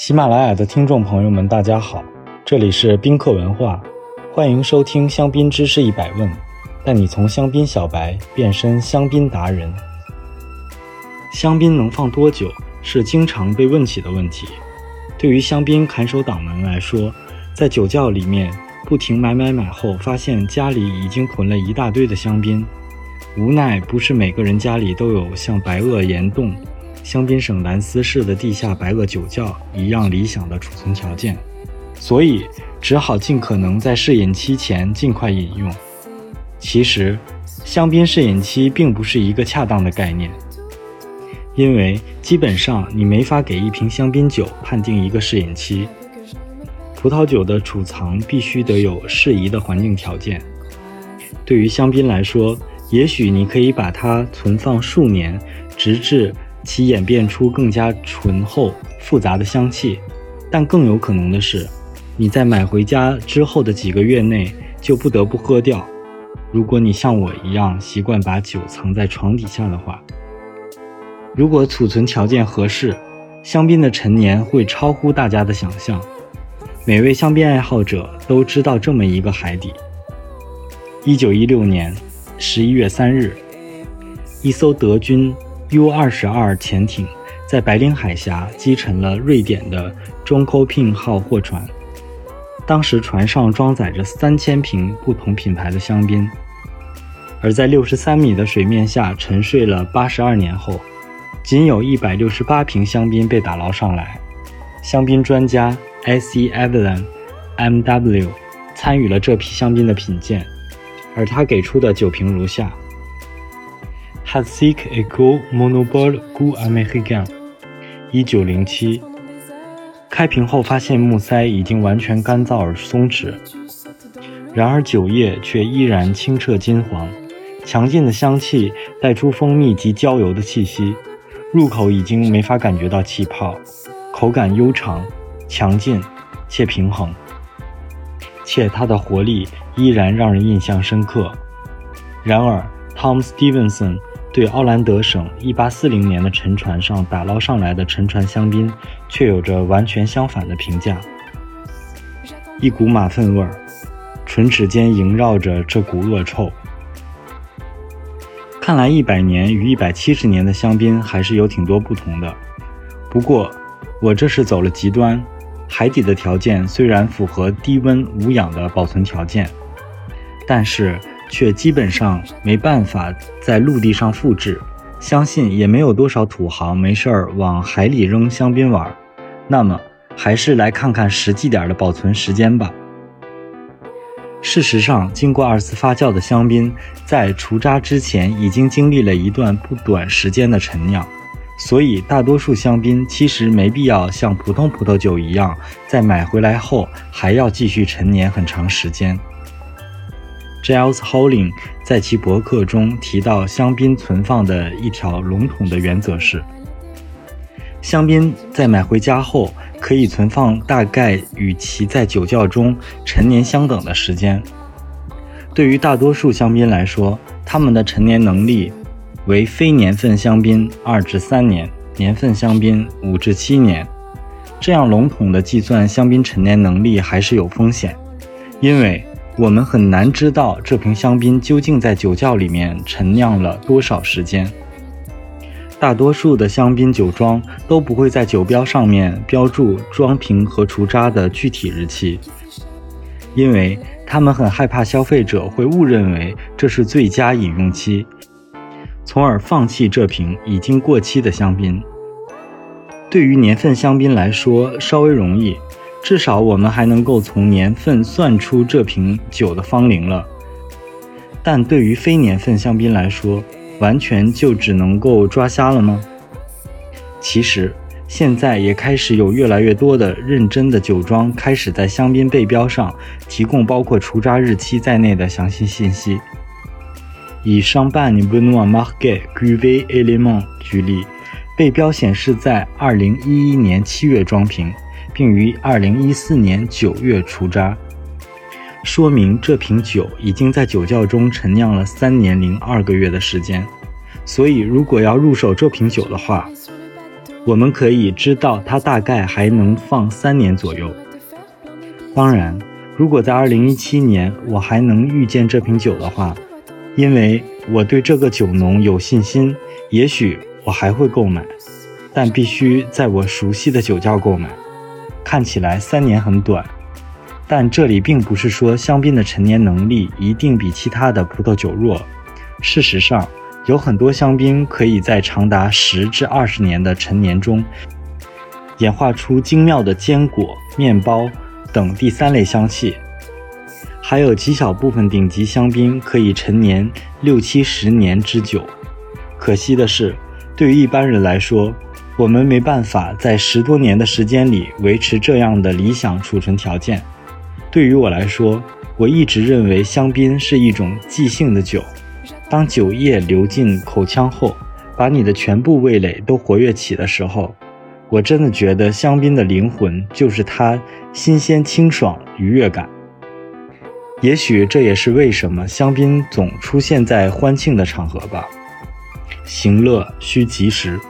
喜马拉雅的听众朋友们，大家好，这里是宾客文化，欢迎收听香槟知识一百问，带你从香槟小白变身香槟达人。香槟能放多久是经常被问起的问题。对于香槟看守党们来说，在酒窖里面不停买买买后，发现家里已经囤了一大堆的香槟，无奈不是每个人家里都有像白垩岩洞。香槟省兰斯市的地下白垩酒窖一样理想的储存条件，所以只好尽可能在试饮期前尽快饮用。其实，香槟试饮期并不是一个恰当的概念，因为基本上你没法给一瓶香槟酒判定一个试饮期。葡萄酒的储藏必须得有适宜的环境条件。对于香槟来说，也许你可以把它存放数年，直至。其演变出更加醇厚、复杂的香气，但更有可能的是，你在买回家之后的几个月内就不得不喝掉。如果你像我一样习惯把酒藏在床底下的话，如果储存条件合适，香槟的陈年会超乎大家的想象。每位香槟爱好者都知道这么一个海底：一九一六年十一月三日，一艘德军。U 二十二潜艇在白令海峡击沉了瑞典的中 o p i n 号货船。当时船上装载着三千瓶不同品牌的香槟，而在六十三米的水面下沉睡了八十二年后，仅有一百六十八瓶香槟被打捞上来。香槟专家 S. E. Evelyn M. W. 参与了这批香槟的品鉴，而他给出的酒评如下。H a s i k Eco Monobol Gu American，一九零七。开瓶后发现木塞已经完全干燥而松弛，然而酒液却依然清澈金黄，强劲的香气带出蜂蜜及焦油的气息，入口已经没法感觉到气泡，口感悠长、强劲且平衡，且它的活力依然让人印象深刻。然而，Tom Stevenson。对奥兰德省1840年的沉船上打捞上来的沉船香槟，却有着完全相反的评价。一股马粪味儿，唇齿间萦绕着这股恶臭。看来一百年与一百七十年的香槟还是有挺多不同的。不过我这是走了极端，海底的条件虽然符合低温无氧的保存条件，但是。却基本上没办法在陆地上复制，相信也没有多少土豪没事儿往海里扔香槟玩。那么，还是来看看实际点的保存时间吧。事实上，经过二次发酵的香槟，在除渣之前已经经历了一段不短时间的陈酿，所以大多数香槟其实没必要像普通葡萄酒一样，在买回来后还要继续陈年很长时间。Giles Holling 在其博客中提到，香槟存放的一条笼统的原则是：香槟在买回家后可以存放大概与其在酒窖中陈年相等的时间。对于大多数香槟来说，它们的陈年能力为非年份香槟二至三年，年份香槟五至七年。这样笼统的计算香槟陈年能力还是有风险，因为。我们很难知道这瓶香槟究竟在酒窖里面陈酿了多少时间。大多数的香槟酒庄都不会在酒标上面标注装瓶和除渣的具体日期，因为他们很害怕消费者会误认为这是最佳饮用期，从而放弃这瓶已经过期的香槟。对于年份香槟来说，稍微容易。至少我们还能够从年份算出这瓶酒的芳龄了，但对于非年份香槟来说，完全就只能够抓瞎了吗？其实现在也开始有越来越多的认真的酒庄开始在香槟背标上提供包括除渣日期在内的详细信息。以商办尼布诺马盖 Guve Element 举例，背标显示在2011年7月装瓶。并于二零一四年九月除渣，说明这瓶酒已经在酒窖中陈酿了三年零二个月的时间。所以，如果要入手这瓶酒的话，我们可以知道它大概还能放三年左右。当然，如果在2017年我还能遇见这瓶酒的话，因为我对这个酒农有信心，也许我还会购买，但必须在我熟悉的酒窖购买。看起来三年很短，但这里并不是说香槟的陈年能力一定比其他的葡萄酒弱。事实上，有很多香槟可以在长达十至二十年的陈年中，演化出精妙的坚果、面包等第三类香气。还有极小部分顶级香槟可以陈年六七十年之久。可惜的是，对于一般人来说，我们没办法在十多年的时间里维持这样的理想储存条件。对于我来说，我一直认为香槟是一种即兴的酒。当酒液流进口腔后，把你的全部味蕾都活跃起的时候，我真的觉得香槟的灵魂就是它新鲜、清爽、愉悦感。也许这也是为什么香槟总出现在欢庆的场合吧。行乐需及时。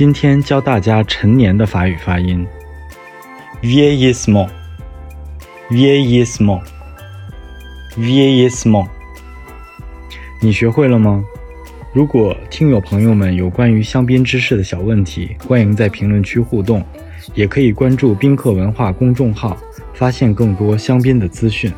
今天教大家陈年的法语发音，vieillissement，vieillissement，vieillissement。你学会了吗？如果听友朋友们有关于香槟知识的小问题，欢迎在评论区互动，也可以关注宾客文化公众号，发现更多香槟的资讯。